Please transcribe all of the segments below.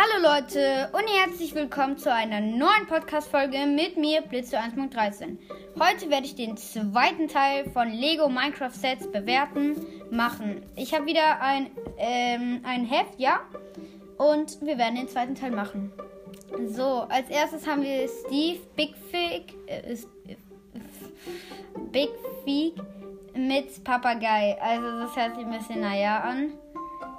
Hallo Leute und herzlich willkommen zu einer neuen Podcast-Folge mit mir, Blitze 1.13. Heute werde ich den zweiten Teil von Lego Minecraft Sets bewerten machen. Ich habe wieder ein, ähm, ein Heft, ja, und wir werden den zweiten Teil machen. So, als erstes haben wir Steve Big Fig, äh, Big Fig mit Papagei. Also das hört sich ein bisschen naja an.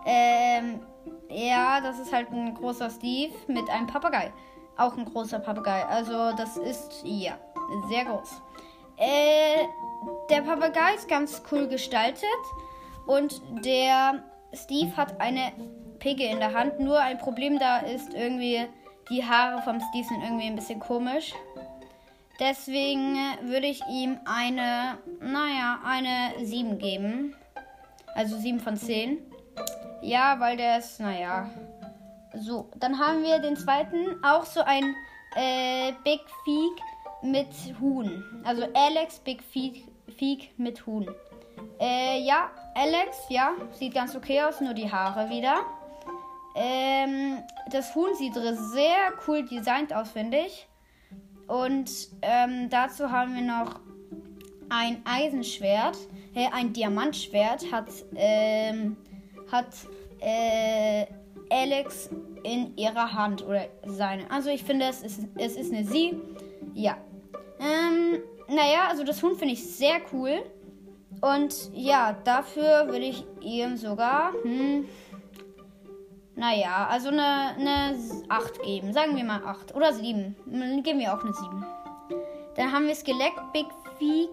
Ähm, ja, das ist halt ein großer Steve mit einem Papagei. Auch ein großer Papagei. Also das ist, ja, sehr groß. Äh, der Papagei ist ganz cool gestaltet. Und der Steve hat eine Pigge in der Hand. Nur ein Problem da ist irgendwie, die Haare vom Steve sind irgendwie ein bisschen komisch. Deswegen würde ich ihm eine, naja, eine 7 geben. Also 7 von 10. Ja, weil der ist, naja. So, dann haben wir den zweiten, auch so ein äh, Big Feek mit Huhn. Also Alex Big Feek, Feek mit Huhn. Äh, ja, Alex, ja, sieht ganz okay aus, nur die Haare wieder. Ähm, das Huhn sieht sehr cool designt aus, finde ich. Und ähm, dazu haben wir noch ein Eisenschwert, äh, ein Diamantschwert hat ähm, hat äh, Alex in ihrer Hand oder seine. Also ich finde, es ist, es ist eine Sie. Ja. Ähm, naja, also das Hund finde ich sehr cool. Und ja, dafür würde ich ihm sogar, hm, naja, also eine, eine 8 geben. Sagen wir mal 8 oder 7. Dann geben wir auch eine 7. Dann haben wir Skelett Big Feet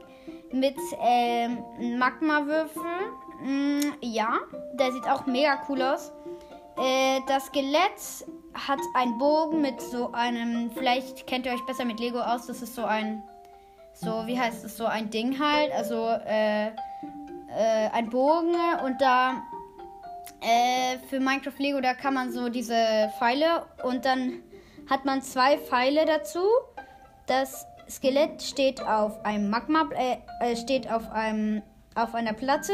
mit ähm, Magma-Würfel. Mm, ja, der sieht auch mega cool aus. Äh, das Skelett hat einen Bogen mit so einem, vielleicht kennt ihr euch besser mit Lego aus, das ist so ein, so, wie heißt es, so ein Ding halt, also äh, äh, ein Bogen und da äh, für Minecraft Lego, da kann man so diese Pfeile und dann hat man zwei Pfeile dazu. Das Skelett steht auf einem Magma, äh, äh, steht auf einem, auf einer Platte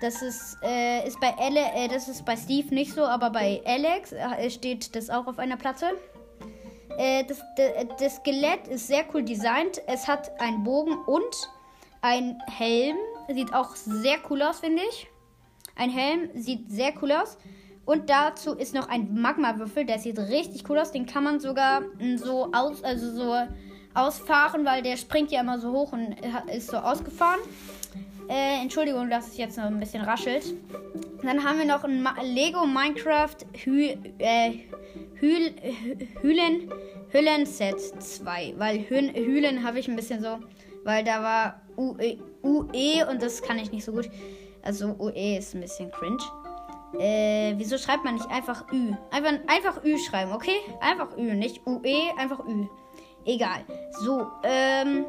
das ist, äh, ist bei Ale äh, das ist bei Steve nicht so, aber bei Alex äh, steht das auch auf einer Platte. Äh, das, das Skelett ist sehr cool designt. Es hat einen Bogen und ein Helm. Sieht auch sehr cool aus, finde ich. Ein Helm sieht sehr cool aus. Und dazu ist noch ein Magma-Würfel, der sieht richtig cool aus. Den kann man sogar so aus, also so ausfahren, weil der springt ja immer so hoch und ist so ausgefahren. Äh, Entschuldigung, dass es jetzt noch ein bisschen raschelt. Dann haben wir noch ein Ma Lego Minecraft Hü äh, Hü Hühlen Hüllen Set 2. Weil Hü Hühlen habe ich ein bisschen so, weil da war UE, UE und das kann ich nicht so gut. Also UE ist ein bisschen cringe. Äh, wieso schreibt man nicht einfach Ü? Einfach, einfach Ü schreiben, okay? Einfach Ü, nicht UE, einfach Ü. Egal. So, ähm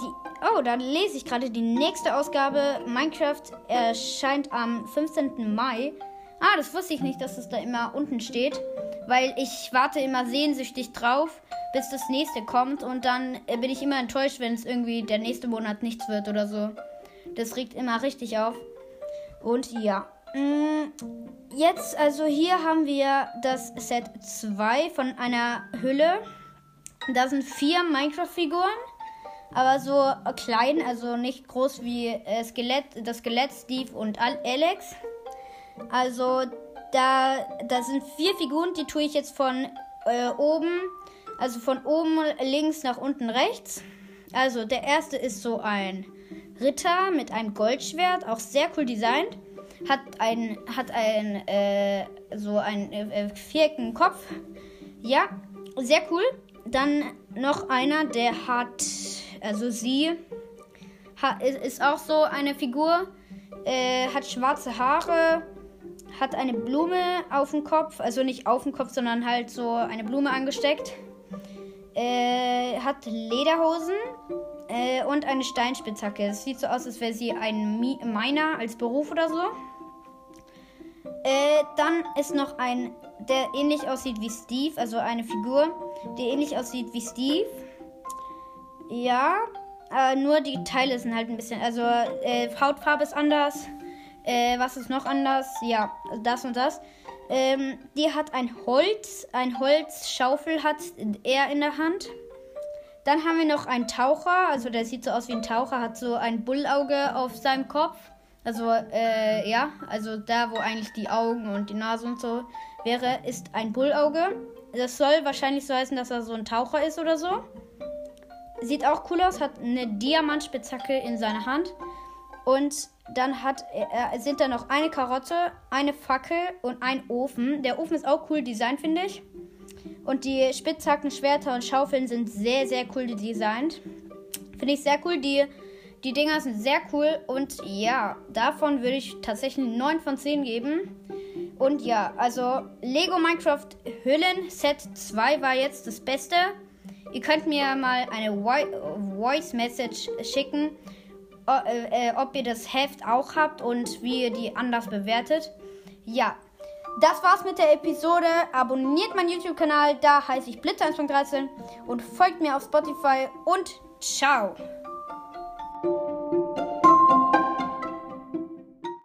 die, oh, da lese ich gerade die nächste Ausgabe. Minecraft erscheint am 15. Mai. Ah, das wusste ich nicht, dass es da immer unten steht. Weil ich warte immer sehnsüchtig drauf, bis das nächste kommt. Und dann äh, bin ich immer enttäuscht, wenn es irgendwie der nächste Monat nichts wird oder so. Das regt immer richtig auf. Und ja. Mm, jetzt, also hier haben wir das Set 2 von einer Hülle. Da sind vier Minecraft-Figuren aber so klein, also nicht groß wie äh, Skelett, das Skelett Steve und Alex. Also da, da sind vier Figuren, die tue ich jetzt von äh, oben, also von oben links nach unten rechts. Also der erste ist so ein Ritter mit einem Goldschwert, auch sehr cool designt. Hat ein, hat ein, äh, so einen äh, vierecken Kopf. Ja, sehr cool. Dann noch einer, der hat also sie ist auch so eine Figur, äh, hat schwarze Haare, hat eine Blume auf dem Kopf, also nicht auf dem Kopf, sondern halt so eine Blume angesteckt. Äh, hat Lederhosen äh, und eine Steinspitzhacke. Es sieht so aus, als wäre sie ein Miner als Beruf oder so. Äh, dann ist noch ein, der ähnlich aussieht wie Steve, also eine Figur, die ähnlich aussieht wie Steve. Ja, äh, nur die Teile sind halt ein bisschen. Also, äh, Hautfarbe ist anders. Äh, was ist noch anders? Ja, das und das. Ähm, die hat ein Holz, ein Holzschaufel hat er in der Hand. Dann haben wir noch einen Taucher, also der sieht so aus wie ein Taucher, hat so ein Bullauge auf seinem Kopf. Also, äh, ja, also da, wo eigentlich die Augen und die Nase und so wäre, ist ein Bullauge. Das soll wahrscheinlich so heißen, dass er so ein Taucher ist oder so. Sieht auch cool aus, hat eine Diamantspitzhacke in seiner Hand. Und dann hat, äh, sind da noch eine Karotte, eine Fackel und ein Ofen. Der Ofen ist auch cool designt, finde ich. Und die Spitzhacken, Schwerter und Schaufeln sind sehr, sehr cool designt. Finde ich sehr cool. Die, die Dinger sind sehr cool. Und ja, davon würde ich tatsächlich 9 von 10 geben. Und ja, also Lego Minecraft Hüllen Set 2 war jetzt das Beste. Ihr könnt mir mal eine Voice Message schicken, äh, ob ihr das Heft auch habt und wie ihr die anders bewertet. Ja, das war's mit der Episode. Abonniert meinen YouTube-Kanal, da heiße ich Blitz 1.13 und folgt mir auf Spotify und ciao.